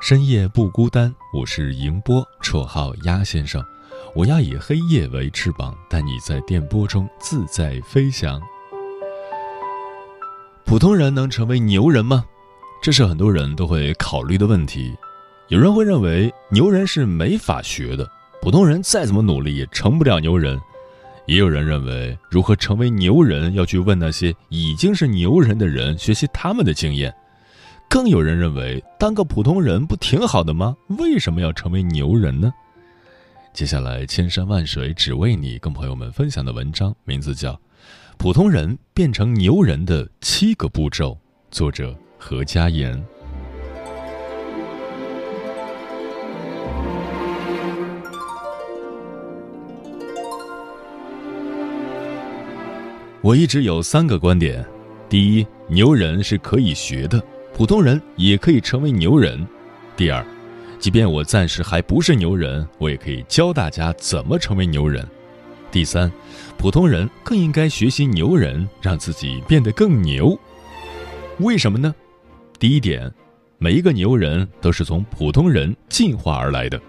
深夜不孤单，我是迎波，绰号鸭先生。我要以黑夜为翅膀，带你在电波中自在飞翔。普通人能成为牛人吗？这是很多人都会考虑的问题。有人会认为牛人是没法学的，普通人再怎么努力也成不了牛人。也有人认为，如何成为牛人，要去问那些已经是牛人的人，学习他们的经验。更有人认为，当个普通人不挺好的吗？为什么要成为牛人呢？接下来，千山万水只为你，跟朋友们分享的文章名字叫《普通人变成牛人的七个步骤》，作者何家言。我一直有三个观点：第一，牛人是可以学的。普通人也可以成为牛人。第二，即便我暂时还不是牛人，我也可以教大家怎么成为牛人。第三，普通人更应该学习牛人，让自己变得更牛。为什么呢？第一点，每一个牛人都是从普通人进化而来的。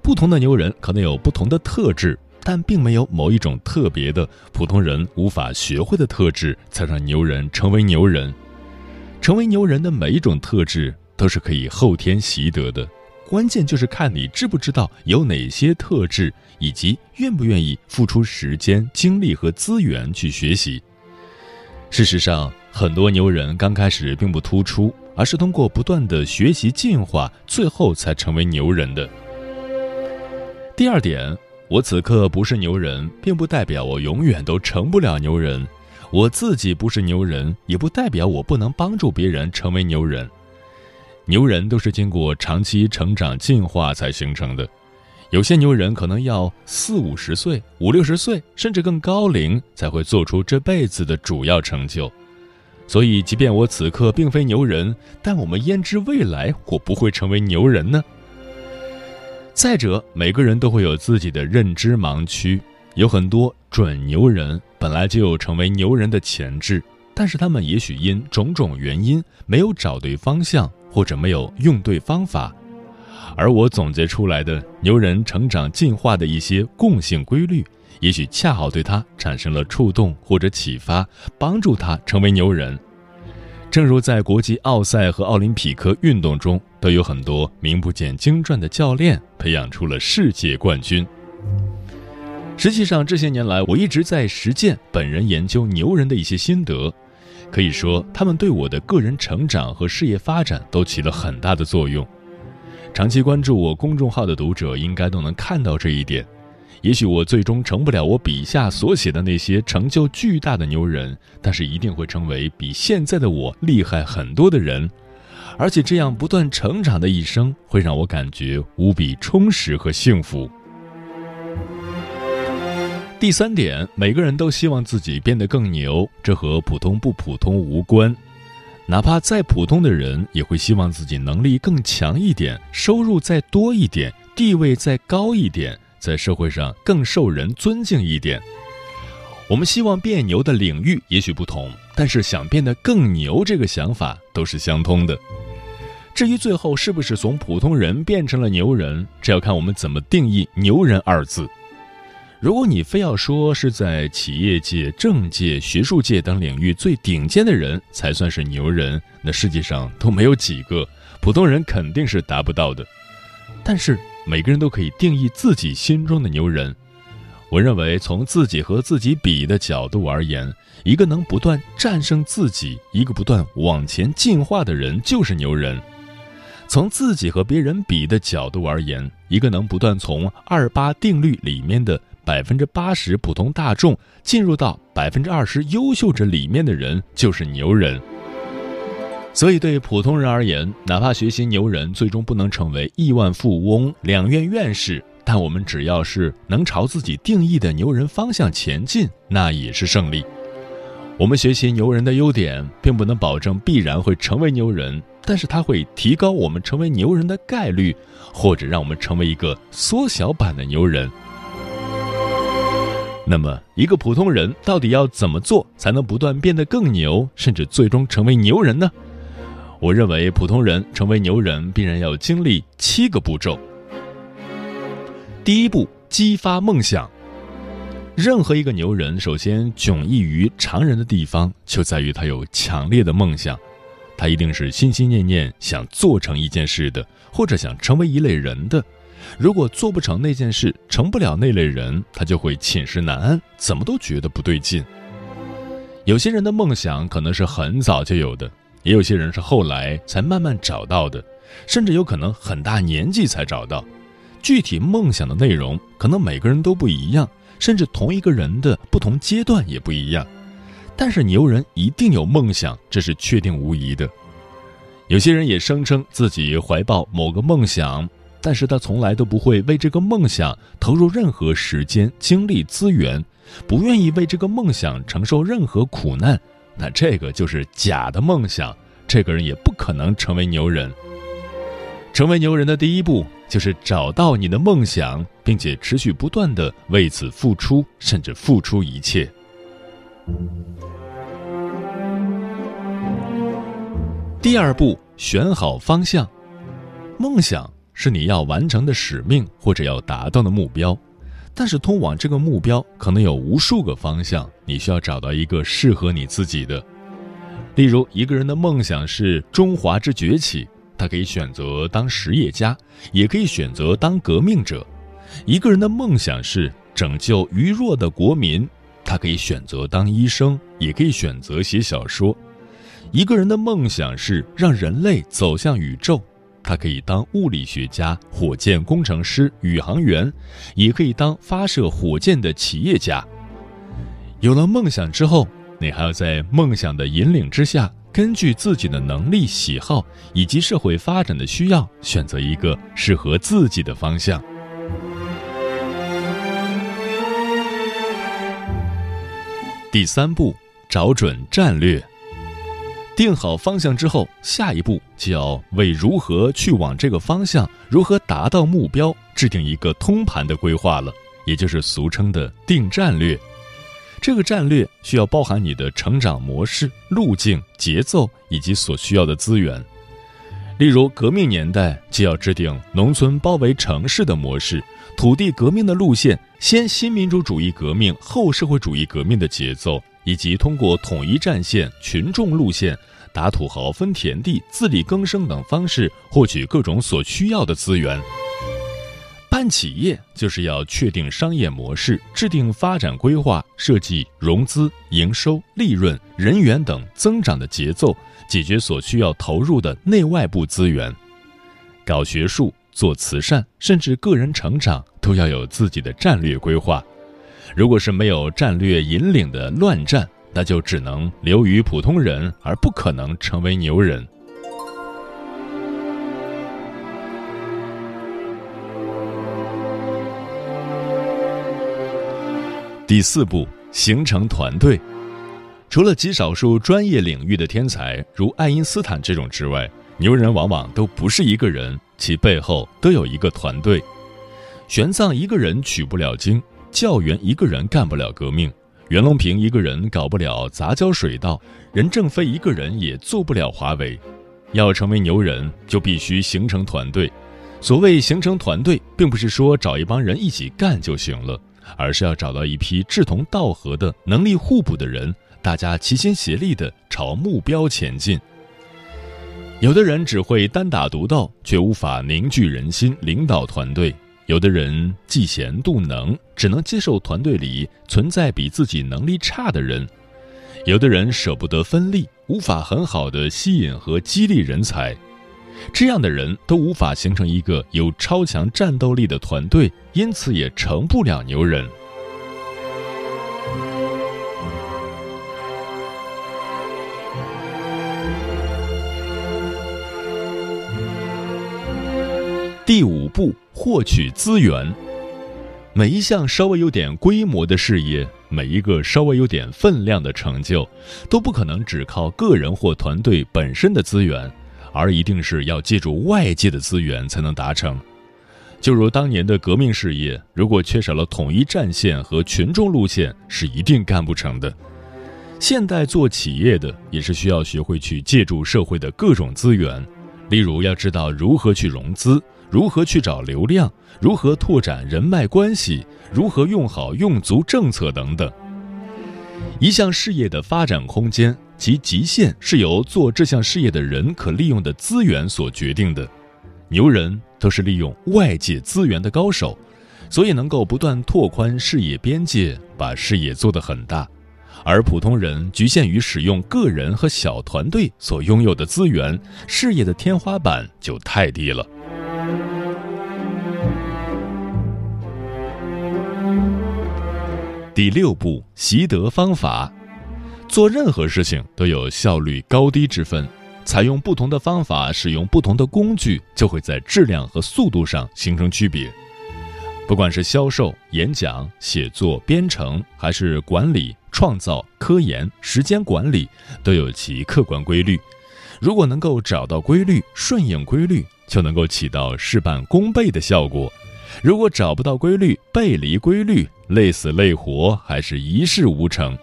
不同的牛人可能有不同的特质，但并没有某一种特别的普通人无法学会的特质，才让牛人成为牛人。成为牛人的每一种特质都是可以后天习得的，关键就是看你知不知道有哪些特质，以及愿不愿意付出时间、精力和资源去学习。事实上，很多牛人刚开始并不突出，而是通过不断的学习进化，最后才成为牛人的。第二点，我此刻不是牛人，并不代表我永远都成不了牛人。我自己不是牛人，也不代表我不能帮助别人成为牛人。牛人都是经过长期成长进化才形成的，有些牛人可能要四五十岁、五六十岁，甚至更高龄才会做出这辈子的主要成就。所以，即便我此刻并非牛人，但我们焉知未来我不会成为牛人呢？再者，每个人都会有自己的认知盲区。有很多准牛人本来就有成为牛人的潜质，但是他们也许因种种原因没有找对方向，或者没有用对方法。而我总结出来的牛人成长进化的一些共性规律，也许恰好对他产生了触动或者启发，帮助他成为牛人。正如在国际奥赛和奥林匹克运动中，都有很多名不见经传的教练培养出了世界冠军。实际上，这些年来我一直在实践本人研究牛人的一些心得，可以说他们对我的个人成长和事业发展都起了很大的作用。长期关注我公众号的读者应该都能看到这一点。也许我最终成不了我笔下所写的那些成就巨大的牛人，但是一定会成为比现在的我厉害很多的人，而且这样不断成长的一生会让我感觉无比充实和幸福。第三点，每个人都希望自己变得更牛，这和普通不普通无关。哪怕再普通的人，也会希望自己能力更强一点，收入再多一点，地位再高一点，在社会上更受人尊敬一点。我们希望变牛的领域也许不同，但是想变得更牛，这个想法都是相通的。至于最后是不是从普通人变成了牛人，这要看我们怎么定义“牛人”二字。如果你非要说是在企业界、政界、学术界等领域最顶尖的人才算是牛人，那世界上都没有几个，普通人肯定是达不到的。但是每个人都可以定义自己心中的牛人。我认为，从自己和自己比的角度而言，一个能不断战胜自己、一个不断往前进化的人就是牛人；从自己和别人比的角度而言，一个能不断从二八定律里面的百分之八十普通大众进入到百分之二十优秀者里面的人就是牛人。所以，对普通人而言，哪怕学习牛人最终不能成为亿万富翁、两院院士。但我们只要是能朝自己定义的牛人方向前进，那也是胜利。我们学习牛人的优点，并不能保证必然会成为牛人，但是它会提高我们成为牛人的概率，或者让我们成为一个缩小版的牛人。那么，一个普通人到底要怎么做才能不断变得更牛，甚至最终成为牛人呢？我认为，普通人成为牛人必然要经历七个步骤。第一步，激发梦想。任何一个牛人，首先迥异于常人的地方，就在于他有强烈的梦想。他一定是心心念念想做成一件事的，或者想成为一类人的。如果做不成那件事，成不了那类人，他就会寝食难安，怎么都觉得不对劲。有些人的梦想可能是很早就有的，也有些人是后来才慢慢找到的，甚至有可能很大年纪才找到。具体梦想的内容可能每个人都不一样，甚至同一个人的不同阶段也不一样。但是牛人一定有梦想，这是确定无疑的。有些人也声称自己怀抱某个梦想，但是他从来都不会为这个梦想投入任何时间、精力、资源，不愿意为这个梦想承受任何苦难。那这个就是假的梦想，这个人也不可能成为牛人。成为牛人的第一步。就是找到你的梦想，并且持续不断的为此付出，甚至付出一切。第二步，选好方向。梦想是你要完成的使命或者要达到的目标，但是通往这个目标可能有无数个方向，你需要找到一个适合你自己的。例如，一个人的梦想是中华之崛起。他可以选择当实业家，也可以选择当革命者。一个人的梦想是拯救愚弱的国民，他可以选择当医生，也可以选择写小说。一个人的梦想是让人类走向宇宙，他可以当物理学家、火箭工程师、宇航员，也可以当发射火箭的企业家。有了梦想之后，你还要在梦想的引领之下。根据自己的能力、喜好以及社会发展的需要，选择一个适合自己的方向。第三步，找准战略。定好方向之后，下一步就要为如何去往这个方向、如何达到目标，制定一个通盘的规划了，也就是俗称的定战略。这个战略需要包含你的成长模式、路径、节奏以及所需要的资源。例如，革命年代就要制定农村包围城市的模式，土地革命的路线，先新民主主义革命后社会主义革命的节奏，以及通过统一战线、群众路线、打土豪分田地、自力更生等方式获取各种所需要的资源。办企业就是要确定商业模式，制定发展规划，设计融资、营收、利润、人员等增长的节奏，解决所需要投入的内外部资源。搞学术、做慈善，甚至个人成长，都要有自己的战略规划。如果是没有战略引领的乱战，那就只能流于普通人，而不可能成为牛人。第四步，形成团队。除了极少数专业领域的天才，如爱因斯坦这种之外，牛人往往都不是一个人，其背后都有一个团队。玄奘一个人取不了经，教员一个人干不了革命，袁隆平一个人搞不了杂交水稻，任正非一个人也做不了华为。要成为牛人，就必须形成团队。所谓形成团队，并不是说找一帮人一起干就行了。而是要找到一批志同道合的、能力互补的人，大家齐心协力地朝目标前进。有的人只会单打独斗，却无法凝聚人心、领导团队；有的人嫉贤妒能，只能接受团队里存在比自己能力差的人；有的人舍不得分利，无法很好的吸引和激励人才。这样的人都无法形成一个有超强战斗力的团队，因此也成不了牛人。第五步，获取资源。每一项稍微有点规模的事业，每一个稍微有点分量的成就，都不可能只靠个人或团队本身的资源。而一定是要借助外界的资源才能达成，就如当年的革命事业，如果缺少了统一战线和群众路线，是一定干不成的。现代做企业的也是需要学会去借助社会的各种资源，例如要知道如何去融资，如何去找流量，如何拓展人脉关系，如何用好用足政策等等。一项事业的发展空间。其极限是由做这项事业的人可利用的资源所决定的。牛人都是利用外界资源的高手，所以能够不断拓宽事业边界，把事业做得很大。而普通人局限于使用个人和小团队所拥有的资源，事业的天花板就太低了。第六步，习得方法。做任何事情都有效率高低之分，采用不同的方法，使用不同的工具，就会在质量和速度上形成区别。不管是销售、演讲、写作、编程，还是管理、创造、科研、时间管理，都有其客观规律。如果能够找到规律，顺应规律，就能够起到事半功倍的效果；如果找不到规律，背离规律，累死累活，还是一事无成。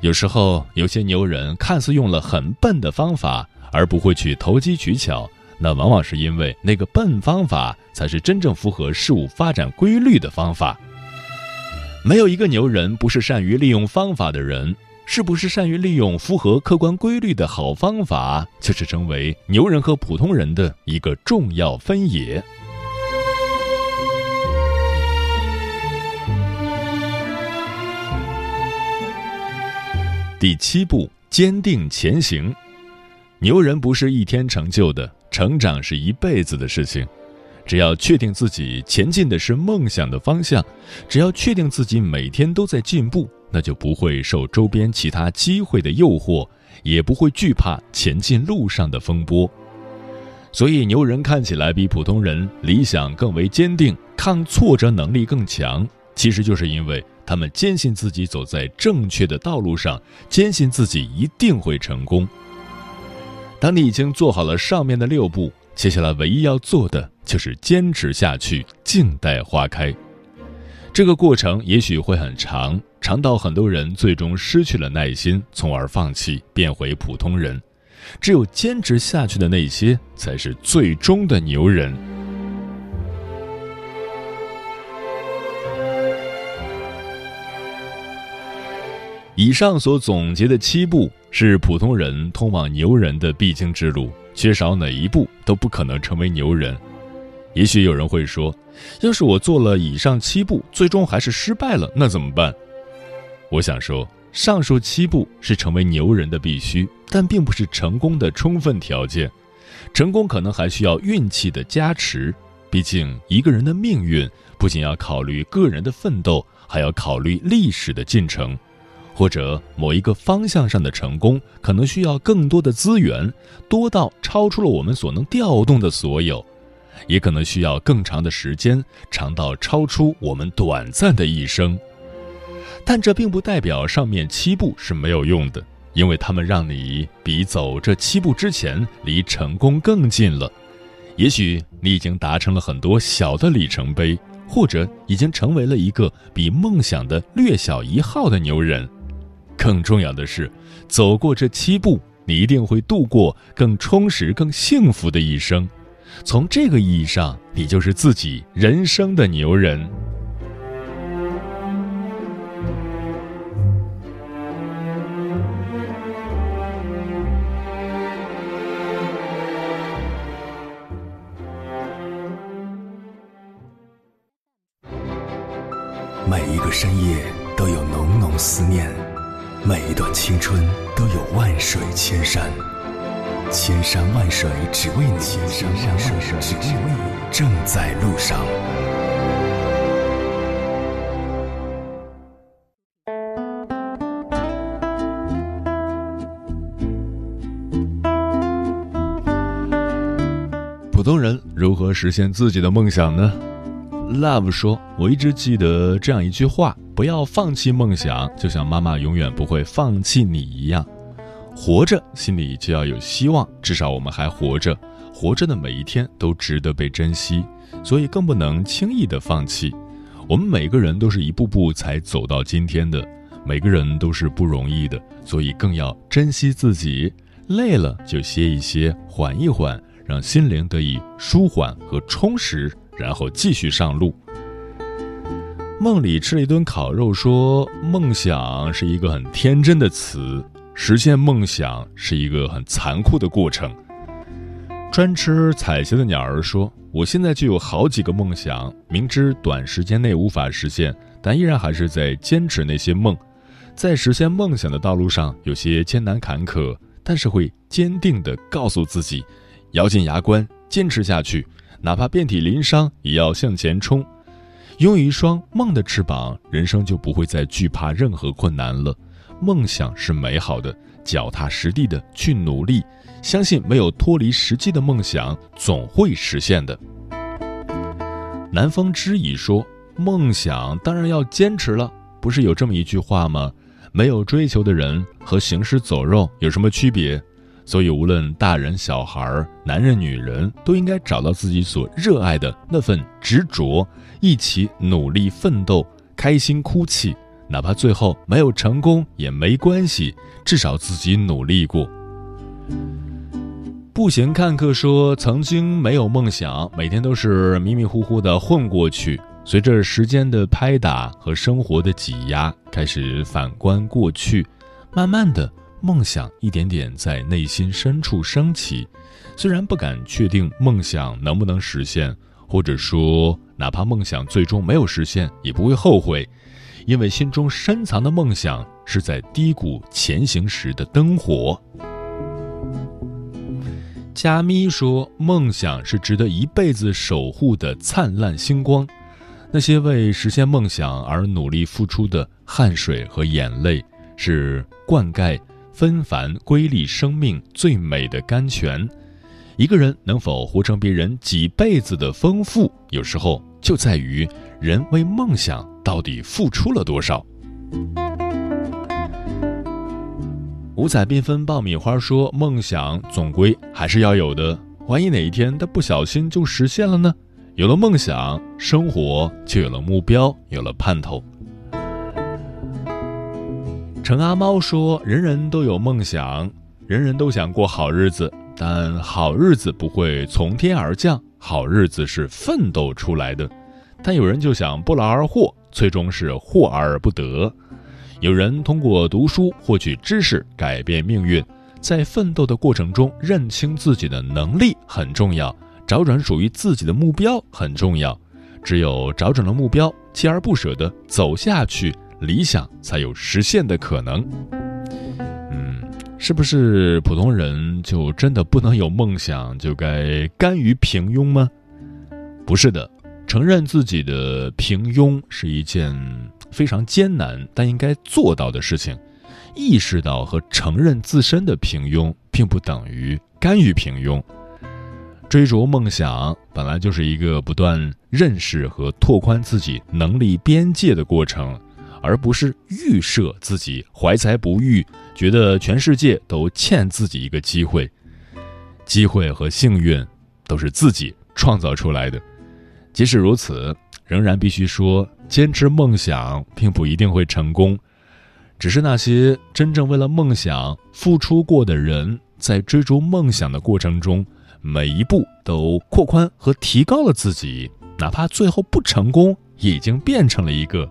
有时候，有些牛人看似用了很笨的方法，而不会去投机取巧，那往往是因为那个笨方法才是真正符合事物发展规律的方法。没有一个牛人不是善于利用方法的人，是不是善于利用符合客观规律的好方法，就是成为牛人和普通人的一个重要分野。第七步，坚定前行。牛人不是一天成就的，成长是一辈子的事情。只要确定自己前进的是梦想的方向，只要确定自己每天都在进步，那就不会受周边其他机会的诱惑，也不会惧怕前进路上的风波。所以，牛人看起来比普通人理想更为坚定，抗挫折能力更强，其实就是因为。他们坚信自己走在正确的道路上，坚信自己一定会成功。当你已经做好了上面的六步，接下来唯一要做的就是坚持下去，静待花开。这个过程也许会很长，尝到很多人最终失去了耐心，从而放弃，变回普通人。只有坚持下去的那些，才是最终的牛人。以上所总结的七步是普通人通往牛人的必经之路，缺少哪一步都不可能成为牛人。也许有人会说，要是我做了以上七步，最终还是失败了，那怎么办？我想说，上述七步是成为牛人的必须，但并不是成功的充分条件。成功可能还需要运气的加持，毕竟一个人的命运不仅要考虑个人的奋斗，还要考虑历史的进程。或者某一个方向上的成功，可能需要更多的资源，多到超出了我们所能调动的所有；也可能需要更长的时间，长到超出我们短暂的一生。但这并不代表上面七步是没有用的，因为他们让你比走这七步之前离成功更近了。也许你已经达成了很多小的里程碑，或者已经成为了一个比梦想的略小一号的牛人。更重要的是，走过这七步，你一定会度过更充实、更幸福的一生。从这个意义上，你就是自己人生的牛人。每一个深夜都有浓浓思念，每一段青春都有万水千山，千山万水只为你，千山万水只为你，正在路上。普通人如何实现自己的梦想呢？Love 说：“我一直记得这样一句话，不要放弃梦想，就像妈妈永远不会放弃你一样。活着，心里就要有希望，至少我们还活着，活着的每一天都值得被珍惜，所以更不能轻易的放弃。我们每个人都是一步步才走到今天的，每个人都是不容易的，所以更要珍惜自己。累了就歇一歇，缓一缓。”让心灵得以舒缓和充实，然后继续上路。梦里吃了一顿烤肉，说：“梦想是一个很天真的词，实现梦想是一个很残酷的过程。”专吃彩霞的鸟儿说：“我现在就有好几个梦想，明知短时间内无法实现，但依然还是在坚持那些梦。在实现梦想的道路上，有些艰难坎坷，但是会坚定地告诉自己。”咬紧牙关，坚持下去，哪怕遍体鳞伤，也要向前冲。拥有一双梦的翅膀，人生就不会再惧怕任何困难了。梦想是美好的，脚踏实地的去努力，相信没有脱离实际的梦想总会实现的。南风知已说：“梦想当然要坚持了，不是有这么一句话吗？没有追求的人和行尸走肉有什么区别？”所以，无论大人、小孩、男人、女人，都应该找到自己所热爱的那份执着，一起努力奋斗，开心哭泣，哪怕最后没有成功也没关系，至少自己努力过。步行看客说：“曾经没有梦想，每天都是迷迷糊糊的混过去。随着时间的拍打和生活的挤压，开始反观过去，慢慢的。”梦想一点点在内心深处升起，虽然不敢确定梦想能不能实现，或者说哪怕梦想最终没有实现，也不会后悔，因为心中深藏的梦想是在低谷前行时的灯火。加咪说：“梦想是值得一辈子守护的灿烂星光，那些为实现梦想而努力付出的汗水和眼泪，是灌溉。”纷繁瑰丽生命最美的甘泉，一个人能否活成别人几辈子的丰富，有时候就在于人为梦想到底付出了多少。五彩缤纷爆米花说：“梦想总归还是要有的，万一哪一天他不小心就实现了呢？有了梦想，生活就有了目标，有了盼头。”陈阿猫说：“人人都有梦想，人人都想过好日子，但好日子不会从天而降，好日子是奋斗出来的。但有人就想不劳而获，最终是获而不得。有人通过读书获取知识，改变命运。在奋斗的过程中，认清自己的能力很重要，找准属于自己的目标很重要。只有找准了目标，锲而不舍地走下去。”理想才有实现的可能。嗯，是不是普通人就真的不能有梦想，就该甘于平庸吗？不是的，承认自己的平庸是一件非常艰难但应该做到的事情。意识到和承认自身的平庸，并不等于甘于平庸。追逐梦想本来就是一个不断认识和拓宽自己能力边界的过程。而不是预设自己怀才不遇，觉得全世界都欠自己一个机会。机会和幸运都是自己创造出来的。即使如此，仍然必须说，坚持梦想并不一定会成功。只是那些真正为了梦想付出过的人，在追逐梦想的过程中，每一步都扩宽和提高了自己，哪怕最后不成功，也已经变成了一个。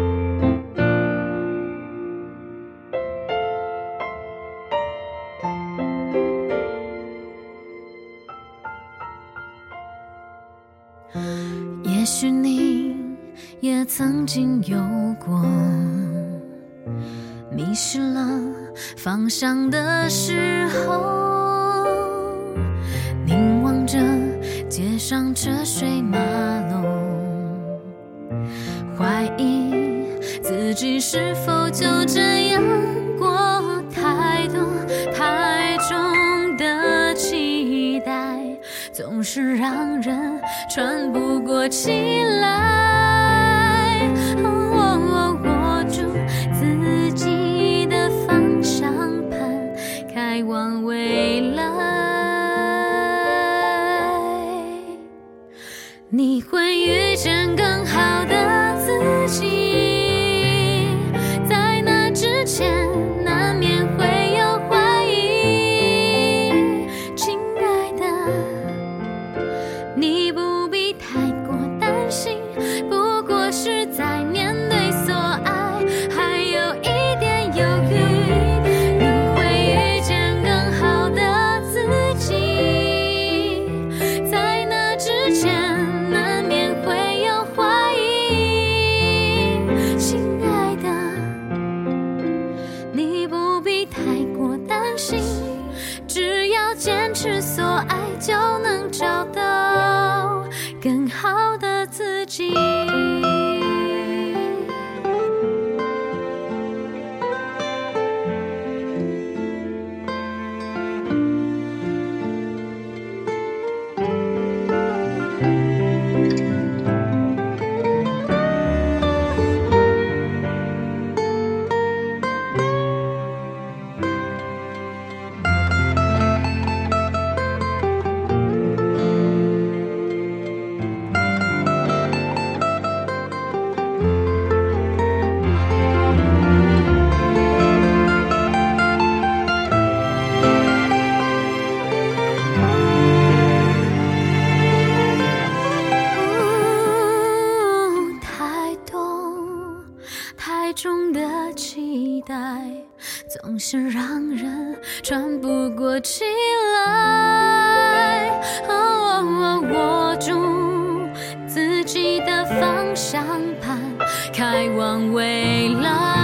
也许你也曾经有过迷失了方向的时候，凝望着街上车水马龙，怀疑自己是否就这样过太多太重的期待，总是让人喘不过气来。我握住自己的方向盘，开往未来。你会遇见更好的自己，总是让人喘不过气来。哦，握住自己的方向盘，开往未来。